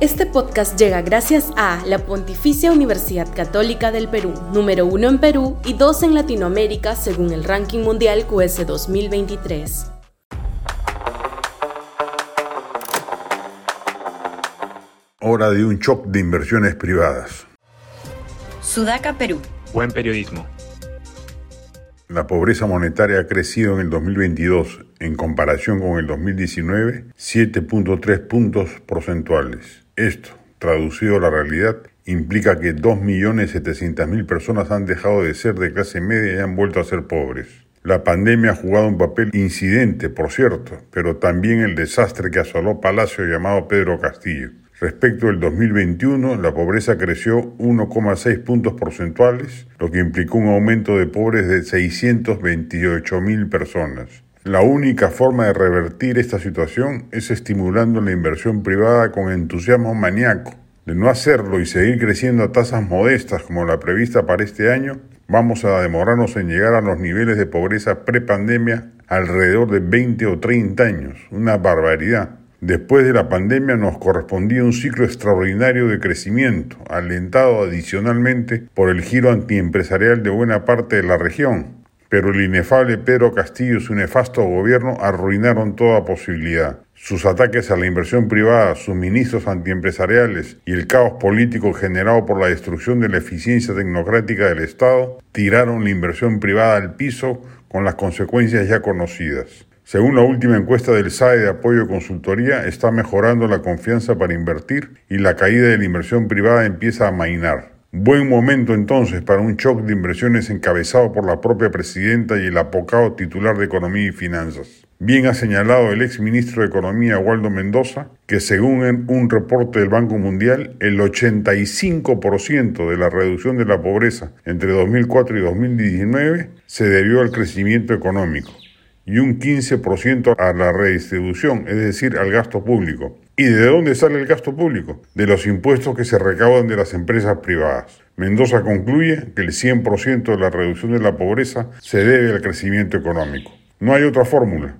Este podcast llega gracias a la Pontificia Universidad Católica del Perú, número uno en Perú y dos en Latinoamérica según el ranking mundial QS 2023. Hora de un shock de inversiones privadas. Sudaca, Perú. Buen periodismo. La pobreza monetaria ha crecido en el 2022 en comparación con el 2019 7.3 puntos porcentuales. Esto, traducido a la realidad, implica que 2.700.000 personas han dejado de ser de clase media y han vuelto a ser pobres. La pandemia ha jugado un papel incidente, por cierto, pero también el desastre que asoló Palacio llamado Pedro Castillo. Respecto del 2021, la pobreza creció 1,6 puntos porcentuales, lo que implicó un aumento de pobres de 628.000 personas. La única forma de revertir esta situación es estimulando la inversión privada con entusiasmo maníaco. De no hacerlo y seguir creciendo a tasas modestas como la prevista para este año, vamos a demorarnos en llegar a los niveles de pobreza prepandemia alrededor de 20 o 30 años. Una barbaridad. Después de la pandemia nos correspondía un ciclo extraordinario de crecimiento, alentado adicionalmente por el giro antiempresarial de buena parte de la región, pero el inefable Pedro Castillo y su nefasto gobierno arruinaron toda posibilidad. Sus ataques a la inversión privada, sus ministros antiempresariales y el caos político generado por la destrucción de la eficiencia tecnocrática del Estado tiraron la inversión privada al piso con las consecuencias ya conocidas. Según la última encuesta del SAE de apoyo consultoría, está mejorando la confianza para invertir y la caída de la inversión privada empieza a mainar. Buen momento entonces para un shock de inversiones encabezado por la propia presidenta y el apocado titular de Economía y Finanzas. Bien ha señalado el ex ministro de Economía Waldo Mendoza que según un reporte del Banco Mundial, el 85% de la reducción de la pobreza entre 2004 y 2019 se debió al crecimiento económico y un 15% a la redistribución, es decir, al gasto público. ¿Y de dónde sale el gasto público? De los impuestos que se recaudan de las empresas privadas. Mendoza concluye que el 100% de la reducción de la pobreza se debe al crecimiento económico. No hay otra fórmula.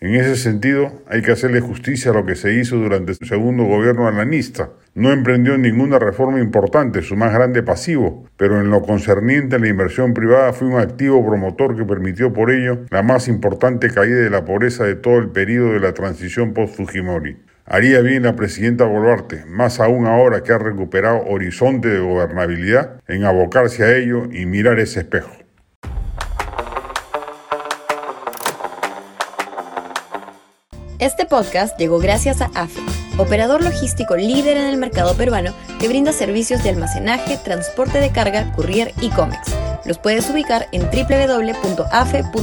En ese sentido, hay que hacerle justicia a lo que se hizo durante su segundo gobierno alanista. No emprendió ninguna reforma importante, su más grande pasivo, pero en lo concerniente a la inversión privada fue un activo promotor que permitió por ello la más importante caída de la pobreza de todo el periodo de la transición post-Fujimori. Haría bien la presidenta Boluarte, más aún ahora que ha recuperado horizonte de gobernabilidad, en abocarse a ello y mirar ese espejo. Este podcast llegó gracias a AFE, operador logístico líder en el mercado peruano que brinda servicios de almacenaje, transporte de carga, courier y cómics. Los puedes ubicar en www.afe.pe.